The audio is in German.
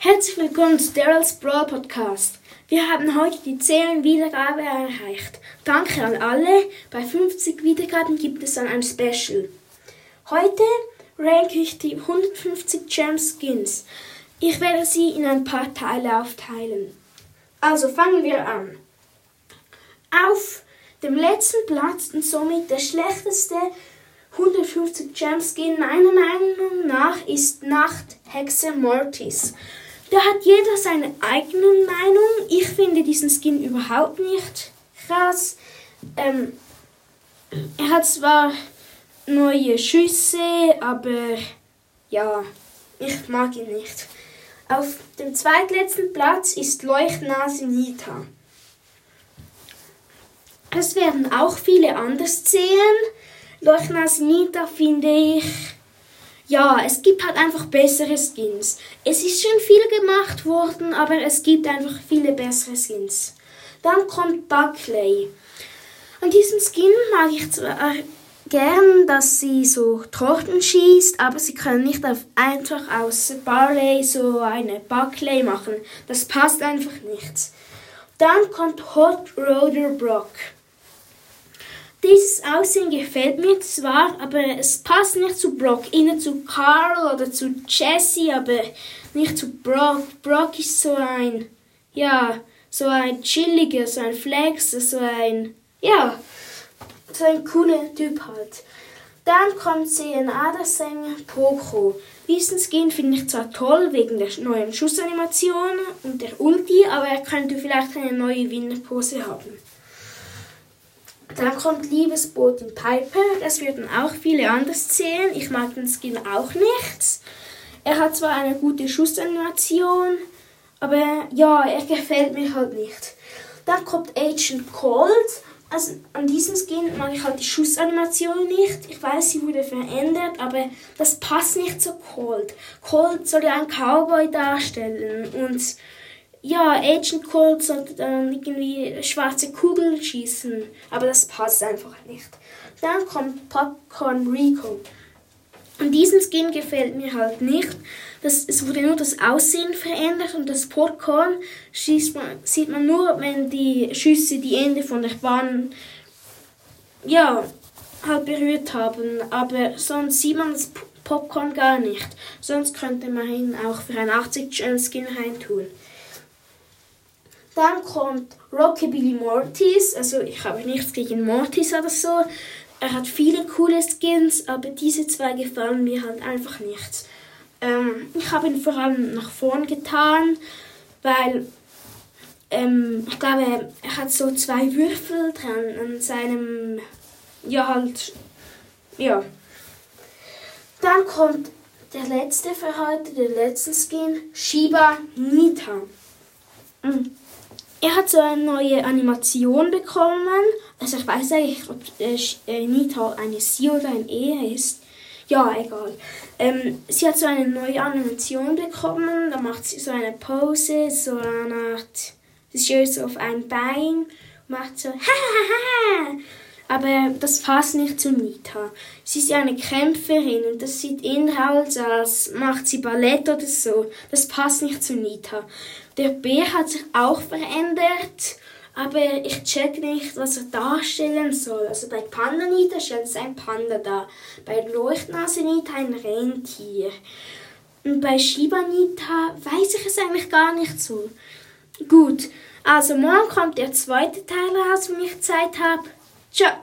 Herzlich willkommen zu Daryl's Brawl Podcast. Wir haben heute die 10 Wiedergabe erreicht. Danke an alle. Bei 50 Wiedergaben gibt es dann ein Special. Heute ranke ich die 150 Gem Skins. Ich werde sie in ein paar Teile aufteilen. Also fangen wir an. Auf dem letzten Platz und somit der schlechteste 150 Gem Skin meiner Meinung nach ist Nachthexe Mortis. Da hat jeder seine eigene Meinung. Ich finde diesen Skin überhaupt nicht krass. Ähm, er hat zwar neue Schüsse, aber ja, ich mag ihn nicht. Auf dem zweitletzten Platz ist Leuchtnase Nita. Es werden auch viele anders sehen. Leuchtnase Nita finde ich ja, es gibt halt einfach bessere Skins. Es ist schon viel gemacht worden, aber es gibt einfach viele bessere Skins. Dann kommt Buckley. An diesem Skin mag ich zwar gern, dass sie so Torten schießt, aber sie können nicht auf einfach aus Barley so eine Buckley machen. Das passt einfach nicht. Dann kommt Hot Roder Brock. Dieses Aussehen gefällt mir zwar, aber es passt nicht zu Brock. Eher zu Carl oder zu Jesse, aber nicht zu Brock. Brock ist so ein, ja, so ein chilliger, so ein Flex, so ein, ja, so ein cooler Typ halt. Dann kommt CNA, der Sänger Poco. Diesen Skin finde ich zwar toll wegen der neuen Schussanimation und der Ulti, aber er könnte vielleicht eine neue Winnerpose haben. Dann kommt Liebesboot in Piper. Das würden auch viele anders zählen. Ich mag den Skin auch nicht. Er hat zwar eine gute Schussanimation, aber ja, er gefällt mir halt nicht. Dann kommt Agent Cold. Also an diesem Skin mag ich halt die Schussanimation nicht. Ich weiß, sie wurde verändert, aber das passt nicht zu Cold. Cold soll ja einen Cowboy darstellen und ja, Agent Cold sollte dann irgendwie schwarze Kugeln schießen, aber das passt einfach nicht. Dann kommt Popcorn Rico. Und diesen Skin gefällt mir halt nicht. Das, es wurde nur das Aussehen verändert und das Popcorn schießt man, sieht man nur, wenn die Schüsse die Ende von der Bahn ja, halt berührt haben. Aber sonst sieht man das Popcorn gar nicht. Sonst könnte man ihn auch für einen 80 Gem Skin reintun. Dann kommt Rockabilly Mortis. Also ich habe nichts gegen Mortis oder so. Er hat viele coole Skins, aber diese zwei gefallen mir halt einfach nicht. Ähm, ich habe ihn vor allem nach vorn getan, weil ähm, ich glaube, er hat so zwei Würfel dran an seinem, ja halt, ja. Dann kommt der letzte für heute, der letzte Skin, Shiba Nita. Mhm. Er hat so eine neue Animation bekommen. Also ich weiß eigentlich, ob äh, Nita eine Sie oder ein E ist. Ja, egal. Ähm, sie hat so eine neue Animation bekommen. Da macht sie so eine Pose, so eine Art. Sie so auf ein Bein, macht so Aber das passt nicht zu Nita. Sie ist ja eine Kämpferin und das sieht eher aus, als macht sie Ballett oder so. Das passt nicht zu Nita. Der Bär hat sich auch verändert, aber ich check nicht, was er darstellen soll. Also bei Panda Nita stellt es ein Panda dar, bei Leuchtnase Nita ein Rentier. Und bei Shiba Nita weiß ich es eigentlich gar nicht so. Gut, also morgen kommt der zweite Teil raus, wenn ich Zeit habe. Chuck